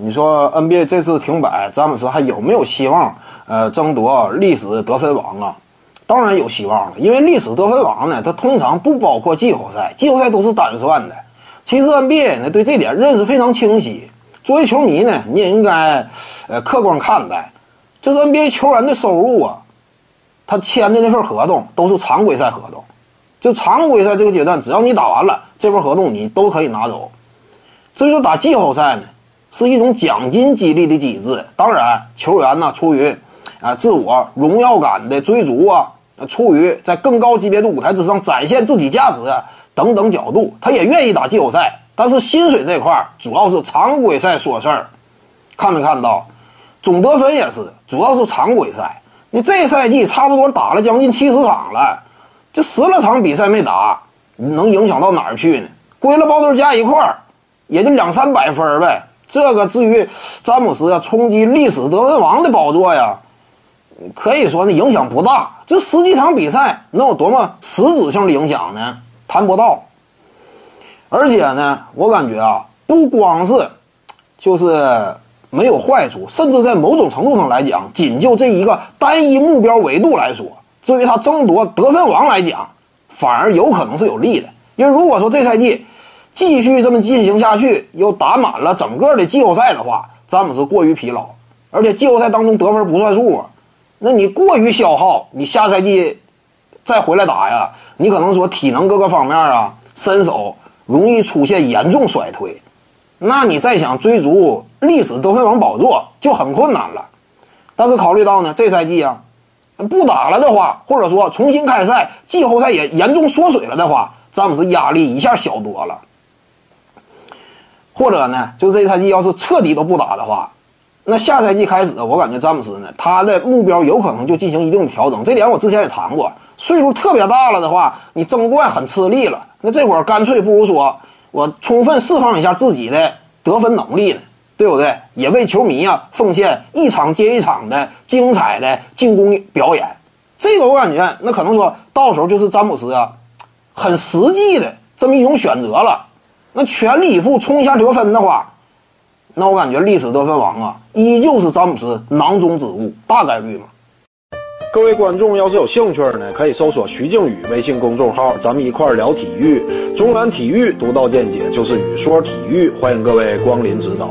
你说 NBA 这次停摆，詹姆斯还有没有希望？呃，争夺历史得分王啊？当然有希望了，因为历史得分王呢，它通常不包括季后赛，季后赛都是单算的。其实 NBA 呢对这点认识非常清晰。作为球迷呢，你也应该呃客观看待，就是 NBA 球员的收入啊，他签的那份合同都是常规赛合同，就常规赛这个阶段，只要你打完了这份合同，你都可以拿走。至于说打季后赛呢，是一种奖金激励的机制。当然，球员呢出于啊自我荣耀感的追逐啊。出于在更高级别的舞台之上展现自己价值啊等等角度，他也愿意打季后赛。但是薪水这块主要是常规赛说事儿，看没看到？总得分也是，主要是常规赛。你这赛季差不多打了将近七十场了，就十来场比赛没打，能影响到哪儿去呢？归了包堆加一块儿，也就两三百分呗。这个至于詹姆斯冲击历史得分王的宝座呀？可以说呢，影响不大。这十几场比赛能有多么实质性的影响呢？谈不到。而且呢，我感觉啊，不光是就是没有坏处，甚至在某种程度上来讲，仅就这一个单一目标维度来说，至于他争夺得分王来讲，反而有可能是有利的。因为如果说这赛季继续这么进行下去，又打满了整个的季后赛的话，詹姆斯过于疲劳，而且季后赛当中得分不算数啊。那你过于消耗，你下赛季再回来打呀，你可能说体能各个方面啊，身手容易出现严重衰退，那你再想追逐历史得分王宝座就很困难了。但是考虑到呢，这赛季啊不打了的话，或者说重新开赛，季后赛也严重缩水了的话，詹姆斯压力一下小多了。或者呢，就这赛季要是彻底都不打的话。那下赛季开始，我感觉詹姆斯呢，他的目标有可能就进行一定的调整。这点我之前也谈过，岁数特别大了的话，你争冠很吃力了。那这会儿干脆不如说我充分释放一下自己的得分能力呢，对不对？也为球迷啊奉献一场接一场的精彩的进攻表演。这个我感觉，那可能说到时候就是詹姆斯啊，很实际的这么一种选择了。那全力以赴冲一下得分的话。那我感觉历史得分王啊，依旧是詹姆斯囊中之物，大概率嘛。各位观众要是有兴趣呢，可以搜索徐静宇微信公众号，咱们一块儿聊体育。中南体育独到见解就是语说体育，欢迎各位光临指导。